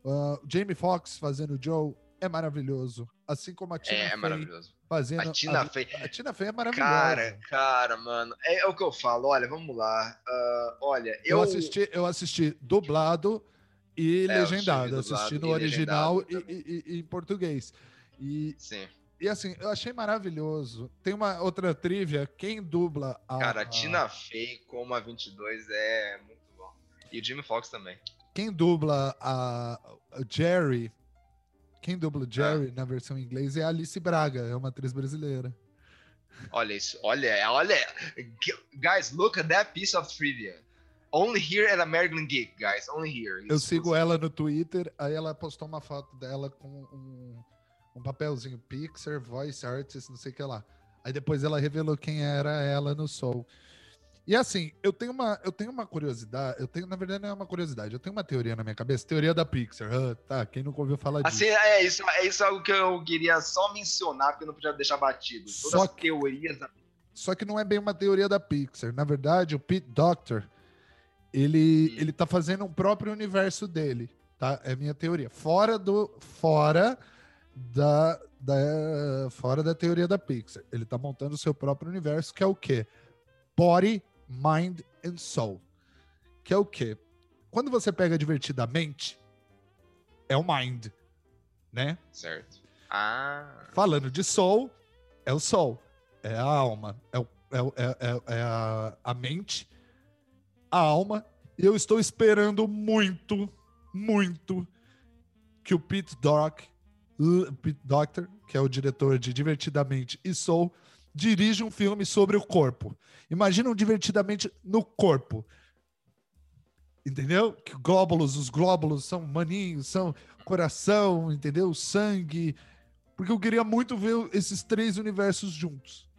Uh, Jamie Foxx fazendo o Joe é maravilhoso. Assim como a Tina é, é maravilhoso. fazendo. A Tina Fey. A Tina Fey é maravilhosa. Cara, cara, mano. É, é o que eu falo. Olha, vamos lá. Uh, olha, eu... eu... assisti, eu assisti dublado e é, legendado. Assisti, assisti no original e, e, e, em português. E, Sim. E assim, eu achei maravilhoso. Tem uma outra trivia. Quem dubla a. Cara, a Tina Fey como a 22 é muito bom. E o Jimmy Fox também. Quem dubla a Jerry quem dubla Jerry ah. na versão em inglês é a Alice Braga, é uma atriz brasileira. Olha isso, olha, olha. Guys, look at that piece of trivia. Only here at American Geek, guys. Only here. Eu sigo ela no Twitter, aí ela postou uma foto dela com um, um papelzinho Pixar, Voice Artist, não sei o que lá. Aí depois ela revelou quem era ela no Soul. E assim, eu tenho uma, eu tenho uma curiosidade, eu tenho, na verdade, não é uma curiosidade, eu tenho uma teoria na minha cabeça, teoria da Pixar. Ah, tá, quem nunca ouviu falar assim, disso? Assim, é isso, é isso algo que eu queria só mencionar, porque eu não podia deixar batido. Todas só as teorias da Só que não é bem uma teoria da Pixar. Na verdade, o Pete Doctor, ele, ele tá fazendo um próprio universo dele, tá? É minha teoria. Fora do. Fora da. da fora da teoria da Pixar. Ele tá montando o seu próprio universo, que é o quê? Body Mind and Soul. Que é o quê? Quando você pega divertidamente, é o mind, né? Certo. Ah. Falando de soul, é o soul, é a alma, é, o, é, é, é, é a, a mente, a alma. E eu estou esperando muito, muito que o Pete Doc, Pete Doctor, que é o diretor de Divertidamente e Soul, dirige um filme sobre o corpo. Imagina um divertidamente no corpo. Entendeu? Que glóbulos, os glóbulos são maninhos, são coração, entendeu? Sangue. Porque eu queria muito ver esses três universos juntos.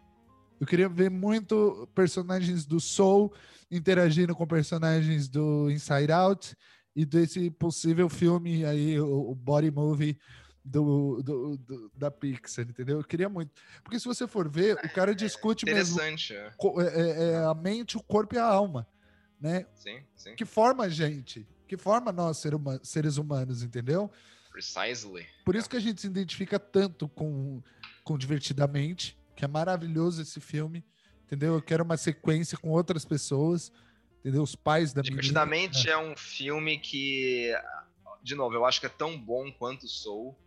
Eu queria ver muito personagens do Soul interagindo com personagens do Inside Out e desse possível filme aí, o, o Body Movie do, do, do, da Pixar, entendeu? Eu queria muito. Porque se você for ver, o cara é discute é mesmo é. é, é, a mente, o corpo e a alma, né? Sim, sim. Que forma a gente, que forma nós ser huma, seres humanos, entendeu? Precisely. Por isso que a gente se identifica tanto com, com Divertidamente, que é maravilhoso esse filme, entendeu? Eu quero uma sequência com outras pessoas, entendeu? Os pais da Divertidamente menina. é um filme que, de novo, eu acho que é tão bom quanto Soul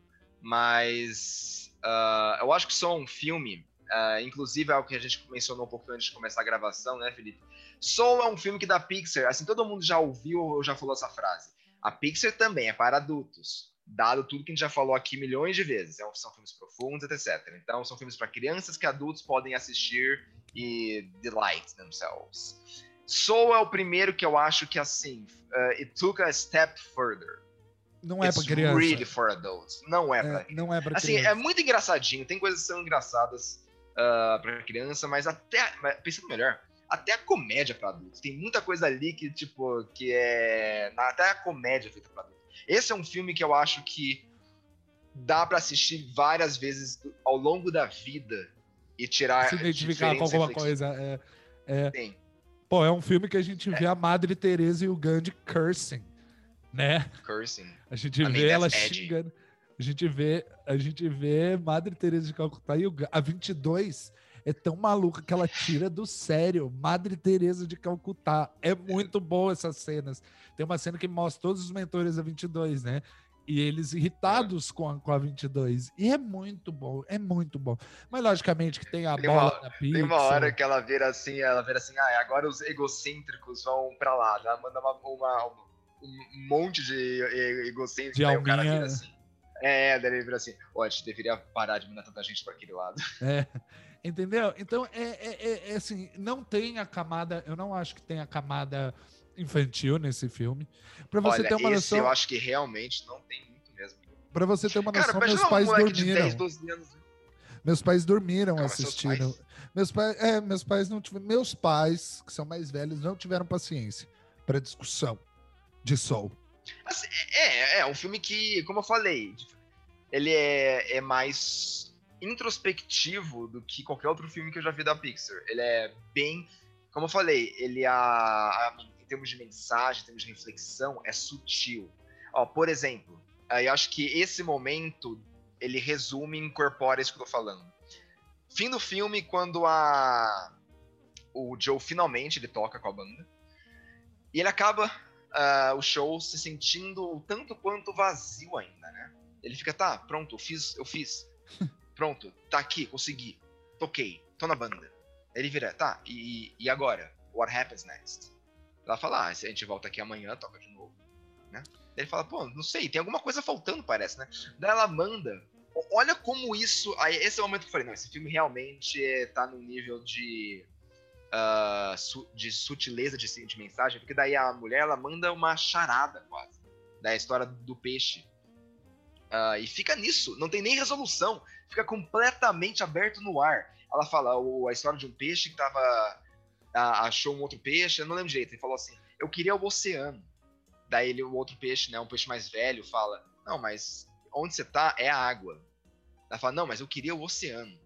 mas uh, eu acho que só um filme, uh, inclusive é o que a gente mencionou um pouco antes de começar a gravação, né, Felipe? Soul é um filme que da Pixar, assim, todo mundo já ouviu ou já falou essa frase. A Pixar também é para adultos, dado tudo que a gente já falou aqui milhões de vezes. É são filmes profundos, etc. Então, são filmes para crianças que adultos podem assistir e delight themselves. Soul é o primeiro que eu acho que, assim, uh, it took a step further. Não é pra criança. really for adults. Não é, é pra Não é pra assim, criança. É muito engraçadinho. Tem coisas que são engraçadas uh, pra criança, mas até... Pensando melhor, até a comédia pra adultos. Tem muita coisa ali que, tipo, que é... Até a comédia é feita pra adultos. Esse é um filme que eu acho que dá para assistir várias vezes ao longo da vida e tirar... Se identificar com alguma coisa. É, é... Sim. Pô, é um filme que a gente vê a Madre Teresa e o Gandhi cursing né? Cursing. A gente I vê mean, ela xingando. A gente vê, a gente vê Madre Teresa de Calcutá e a 22 é tão maluca que ela tira do sério. Madre Teresa de Calcutá. É muito boa essas cenas. Tem uma cena que mostra todos os mentores da 22, né? E eles irritados com a, com a 22. E é muito bom, é muito bom. Mas logicamente que tem a tem bola uma, da pizza. Tem uma hora que ela vira assim, ela vira assim, ah, agora os egocêntricos vão pra lá. Ela manda uma, uma um monte de egocêntrico. De alminha. o cara vira assim. É, daí ele vira assim, ó, a gente deveria parar de mandar tanta gente para aquele lado. [LAUGHS] É, entendeu? Então, é, é, é, é, assim, não tem a camada, eu não acho que tem a camada infantil nesse filme. Para você Olha, ter uma noção... eu acho que realmente não tem muito mesmo. Para você ter uma noção, cara, meus pais um dormiram. 10, 12 anos. Meus pais dormiram Calma, assistindo. Pais? Meus pais, é, meus pais não tiveram, meus pais, que são mais velhos, não tiveram paciência para discussão de Sol. Assim, é, é, é um filme que, como eu falei, ele é, é mais introspectivo do que qualquer outro filme que eu já vi da Pixar. Ele é bem, como eu falei, ele a, a em termos de mensagem, em termos de reflexão, é sutil. Ó, por exemplo, eu acho que esse momento ele resume e incorpora isso que eu tô falando. Fim do filme, quando a o Joe finalmente ele toca com a banda e ele acaba uh, o show se sentindo tanto quanto vazio ainda, né? Ele fica, tá, pronto, eu fiz, eu fiz. [LAUGHS] pronto, tá aqui, consegui. Toquei, tô na banda. Ele vira, tá, e, e agora? What happens next? Ela fala, ah, se a gente volta aqui amanhã, toca de novo, né? Ele fala, pô, não sei, tem alguma coisa faltando, parece, né? Daí ela manda. Olha como isso. Aí, esse é o momento que eu falei, não, esse filme realmente é, tá no nível de su de sutileza de, de, mensagem, porque daí a mulher ela manda uma charada quase da história do peixe. Uh, e fica nisso, não tem nem resolução, fica completamente aberto no ar. Ela fala o, a história de um peixe que tava. Achou um outro peixe, eu não lembro direito. Ele falou assim: Eu queria o oceano. Daí ele, o outro peixe, né, um peixe mais velho, fala: Não, mas onde você tá é a água. Ela fala: Não, mas eu queria o oceano.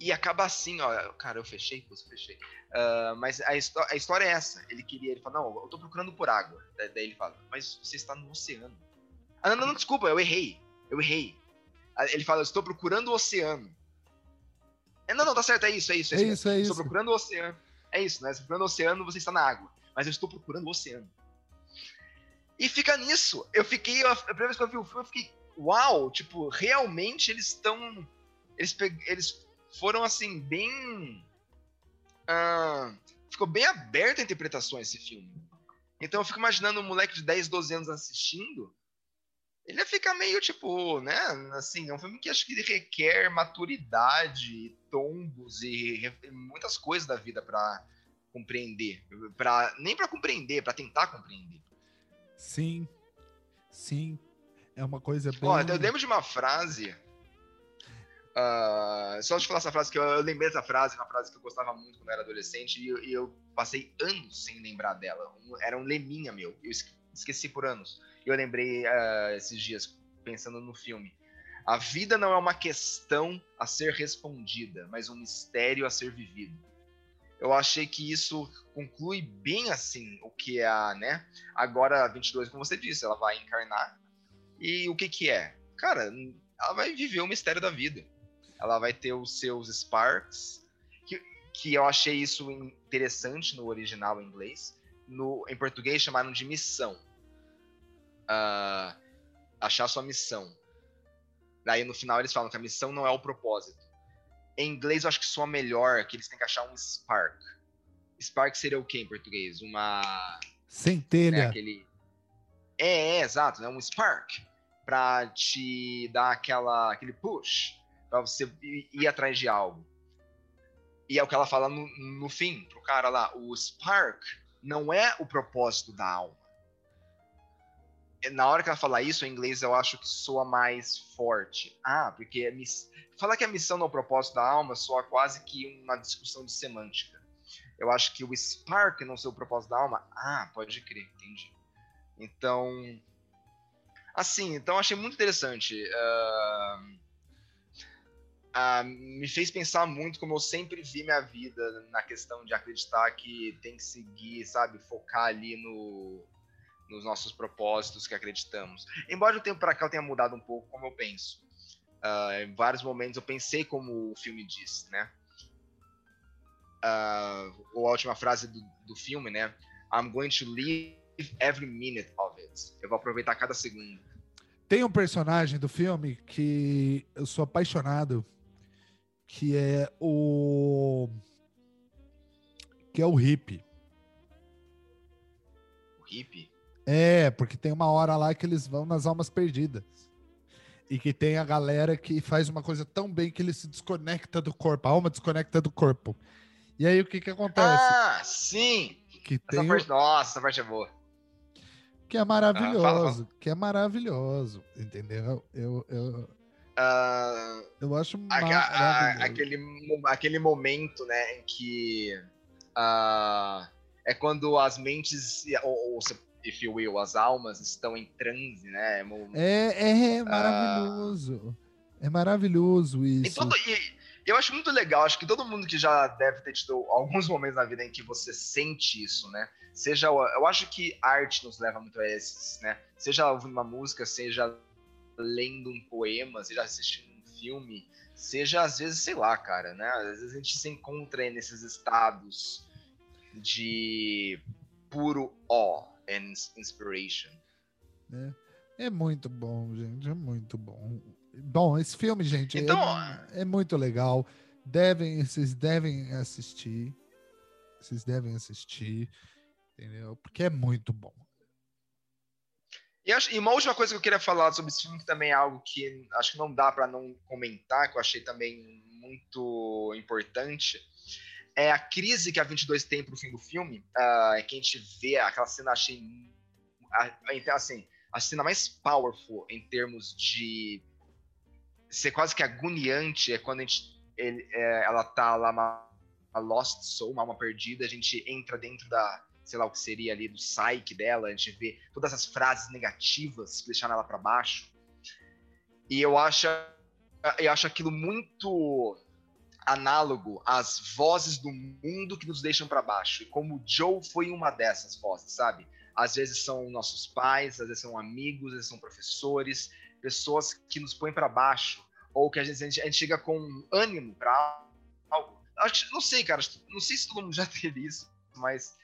E acaba assim, ó. Cara, eu fechei? Eu fechei. Uh, mas a, a, história é essa. Ele queria, ele fala, não, eu tô procurando por água. Daí ele fala, mas você está no oceano. Ah, não, não, não desculpa, eu errei. Eu errei. Ele fala, eu estou procurando o oceano. É, não, não, tá certo, é isso, é isso. É, é isso, é isso. Estou procurando o oceano. É isso, né? Estou procurando o oceano, você está na água. Mas eu estou procurando o oceano. E fica nisso. Eu fiquei, a primeira vez que eu vi o filme, eu fiquei, uau, tipo, realmente eles estão. Eles, eles foram assim, bem. Uh, ficou bem aberto a interpretações esse filme. Então eu fico imaginando um moleque de 10, 12 anos assistindo. Ele ia ficar meio tipo, né? Assim, é um filme que acho que requer maturidade, tombos e, e muitas coisas da vida para compreender, para nem para compreender, para tentar compreender. Sim, sim, é uma coisa bem. Ó, eu lembro de uma frase. Uh, só de falar essa frase que eu, eu lembrei dessa frase, uma frase que eu gostava muito quando eu era adolescente e eu, e eu passei anos sem lembrar dela. Um, era um leminha meu, eu esqueci por anos. Eu lembrei uh, esses dias pensando no filme. A vida não é uma questão a ser respondida, mas um mistério a ser vivido. Eu achei que isso conclui bem assim o que é a, né? Agora a 22, como você disse, ela vai encarnar. E o que que é? Cara, ela vai viver o mistério da vida. Ela vai ter os seus sparks, que, que eu achei isso interessante no original em inglês. No, em português chamaram de missão. Uh, achar sua missão. Daí no final eles falam que a missão não é o propósito. Em inglês eu acho que soa melhor, que eles têm que achar um spark. Spark seria o que em português? Uma. Centelha. Né, aquele... é, é, exato, né? Um spark. Pra te dar aquela, aquele push. Pra você ir atrás de algo. E é o que ela fala no, no fim, pro cara lá. O spark não é o propósito da alma na hora que ela fala isso, em inglês eu acho que soa mais forte. Ah, porque miss... falar que a missão não é o propósito da alma soa quase que uma discussão de semântica. Eu acho que o spark não ser o propósito da alma, ah, pode crer, entendi. Então, assim, então achei muito interessante. Uh... Me fez pensar muito como eu sempre vi minha vida na questão de acreditar que tem que seguir, sabe, focar ali no nos nossos propósitos que acreditamos. Embora o tempo para cá eu tenha mudado um pouco como eu penso. Uh, em vários momentos eu pensei como o filme diz, né? Uh, ou a última frase do, do filme, né? I'm going to live every minute of it. Eu vou aproveitar cada segundo. Tem um personagem do filme que eu sou apaixonado, que é o que é o hippie. O hippie? É, porque tem uma hora lá que eles vão nas almas perdidas. E que tem a galera que faz uma coisa tão bem que ele se desconecta do corpo, a alma desconecta do corpo. E aí o que que acontece? Ah, sim! Que essa tem parte, nossa, essa parte é boa. Que é maravilhoso, ah, fala, fala. que é maravilhoso, entendeu? Eu, eu, uh, eu acho a, a, aquele, aquele momento, né, em que uh, é quando as mentes, ou, ou if you will, as almas estão em transe, né? É, é, é maravilhoso. Uh... É maravilhoso isso. Todo, e, eu acho muito legal, acho que todo mundo que já deve ter tido alguns momentos na vida em que você sente isso, né? Seja, eu acho que arte nos leva muito a esses, né? Seja ouvindo uma música, seja lendo um poema, seja assistindo um filme, seja às vezes, sei lá, cara, né? Às vezes a gente se encontra nesses estados de puro ó, and inspiration. É, é muito bom, gente, é muito bom. Bom, esse filme, gente, então, é, é muito legal. Devem, vocês devem assistir. Vocês devem assistir, entendeu? Porque é muito bom. E, acho, e uma última coisa que eu queria falar sobre esse filme, que também é algo que acho que não dá para não comentar, que eu achei também muito importante, é a crise que a 22 tem pro fim do filme, uh, é que a gente vê aquela cena, achei, então, assim, a cena mais powerful em termos de ser quase que agoniante é quando a gente, ele, é, ela tá lá, uma, uma lost soul, uma alma perdida, a gente entra dentro da, sei lá o que seria ali, do psyche dela, a gente vê todas as frases negativas que deixaram ela para baixo. E eu acho, eu acho aquilo muito análogo às vozes do mundo que nos deixam para baixo. E como Joe foi uma dessas vozes, sabe? Às vezes são nossos pais, às vezes são amigos, às vezes são professores, pessoas que nos põem para baixo, ou que a gente, a gente chega com ânimo para algo. Não sei, cara, não sei se todo mundo já [LAUGHS] teve isso, mas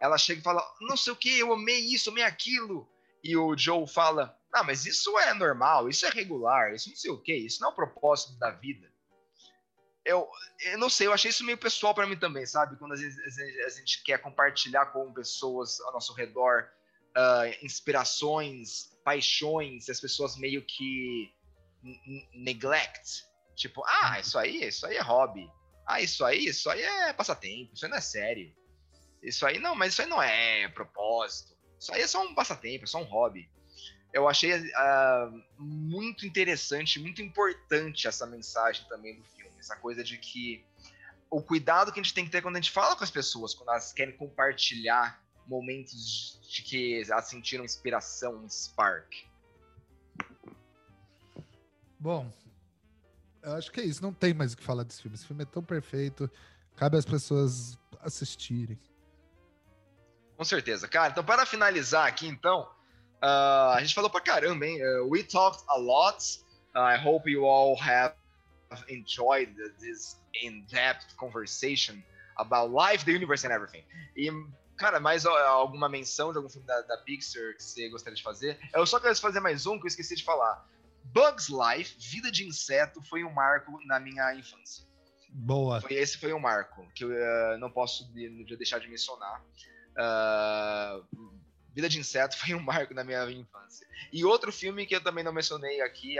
ela chega e fala: Não sei o que, eu amei isso, amei aquilo. E o Joe fala: Ah, mas isso é normal, isso é regular, isso não sei o que, isso não é o propósito da vida eu, eu não sei, eu achei isso meio pessoal para mim também, sabe? Quando às vezes a gente quer compartilhar com pessoas ao nosso redor uh, inspirações, paixões, as pessoas meio que neglect. Tipo, ah, isso aí, isso aí é hobby. Ah, isso aí, isso aí é passatempo, isso aí não é sério. Isso aí não, mas isso aí não é propósito. Isso aí é só um passatempo, é só um hobby. Eu achei uh, muito interessante, muito importante essa mensagem também do filme. Essa coisa de que o cuidado que a gente tem que ter quando a gente fala com as pessoas, quando elas querem compartilhar momentos de que elas sentiram inspiração, um spark. Bom, eu acho que é isso. Não tem mais o que falar desse filme. Esse filme é tão perfeito. Cabe às pessoas assistirem. Com certeza. Cara, então para finalizar aqui, então, uh, a gente falou pra caramba, hein? Uh, we talked a lot. Uh, I hope you all have enjoyed this in-depth conversation about life, the universe and everything. E, cara, mais alguma menção de algum filme da, da Pixar que você gostaria de fazer? Eu só quero fazer mais um que eu esqueci de falar. Bugs Life, Vida de Inseto, foi um marco na minha infância. Boa. Foi, esse foi um marco que eu uh, não posso de, deixar de mencionar. Uh, Vida de Inseto foi um marco na minha infância. E outro filme que eu também não mencionei aqui,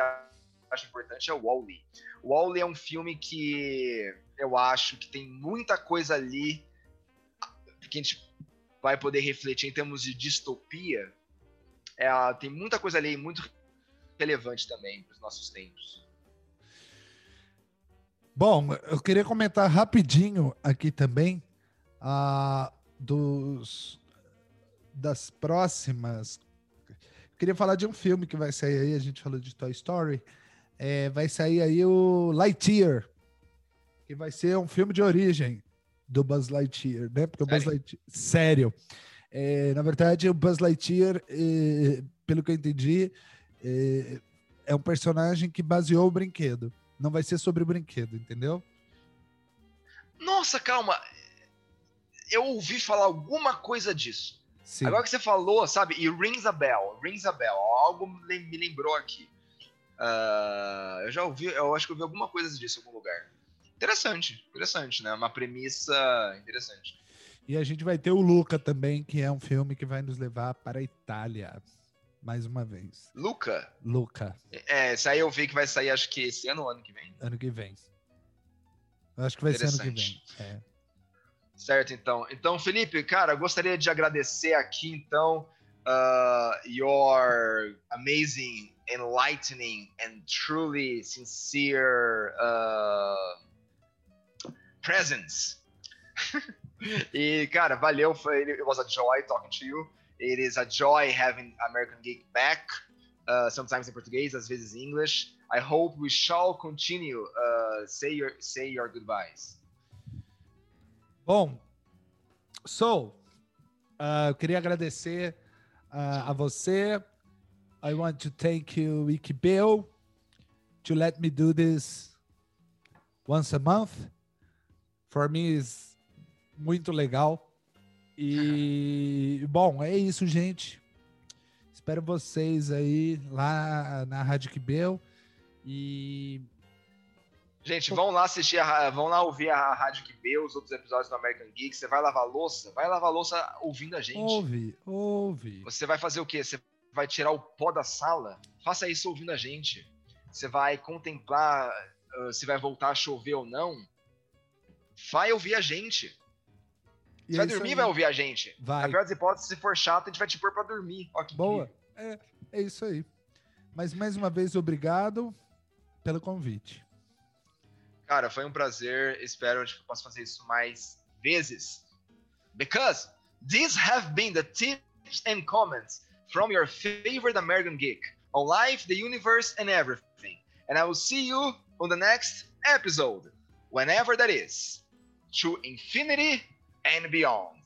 acho importante, é o Wall-E. Wall-E é um filme que eu acho que tem muita coisa ali que a gente vai poder refletir em termos de distopia. É, tem muita coisa ali muito relevante também para os nossos tempos. Bom, eu queria comentar rapidinho aqui também uh, dos das próximas. Eu queria falar de um filme que vai sair aí. A gente falou de Toy Story. É, vai sair aí o Lightyear, que vai ser um filme de origem do Buzz Lightyear, né? Porque o Buzz Lightyear. Sério. É, na verdade, o Buzz Lightyear, é, pelo que eu entendi, é, é um personagem que baseou o brinquedo. Não vai ser sobre o brinquedo, entendeu? Nossa, calma. Eu ouvi falar alguma coisa disso. Sim. Agora que você falou, sabe? E rings a bell, rings a bell. Algo me lembrou aqui. Uh, eu já ouvi, eu acho que eu vi alguma coisa disso em algum lugar. Interessante, interessante, né? Uma premissa interessante. E a gente vai ter o Luca também, que é um filme que vai nos levar para a Itália mais uma vez. Luca? Luca. É, esse aí eu vi que vai sair, acho que esse ano ou ano que vem. Ano que vem. Eu acho que vai ser ano que vem. É. Certo, então. Então, Felipe, cara, gostaria de agradecer aqui, então, uh, your amazing, enlightening and truly sincere uh, presence. [LAUGHS] e, cara, valeu. Foi, it was a joy talking to you. It is a joy having American Geek back, uh, sometimes in Portuguese, às vezes em English. I hope we shall continue. Uh, say your say your goodbyes. Bom, so, uh, eu queria agradecer uh, a você. I want to thank you, Wiki Bill, to let me do this once a month. For me, is muito legal. E, bom, é isso, gente. Espero vocês aí lá na Rádio Quibel. E. Gente, vão lá assistir, a, vão lá ouvir a Rádio Quibel, os outros episódios do American Geek. Você vai lavar louça? Vai lavar louça ouvindo a gente. Ouve, ouve. Você vai fazer o quê? Você vai tirar o pó da sala? Faça isso ouvindo a gente. Você vai contemplar uh, se vai voltar a chover ou não? Vai ouvir a gente. Você vai dormir e vai ouvir a gente. Vai. Na pior das hipóteses, se for chato, a gente vai te pôr pra dormir. Ó, que Boa. É, é isso aí. Mas mais uma vez, obrigado pelo convite. Cara, foi um prazer. Espero que eu possa fazer isso mais vezes. Because these have been the tips and comments from your favorite American geek on life, the universe, and everything. And I will see you on the next episode, whenever that is. To infinity and beyond.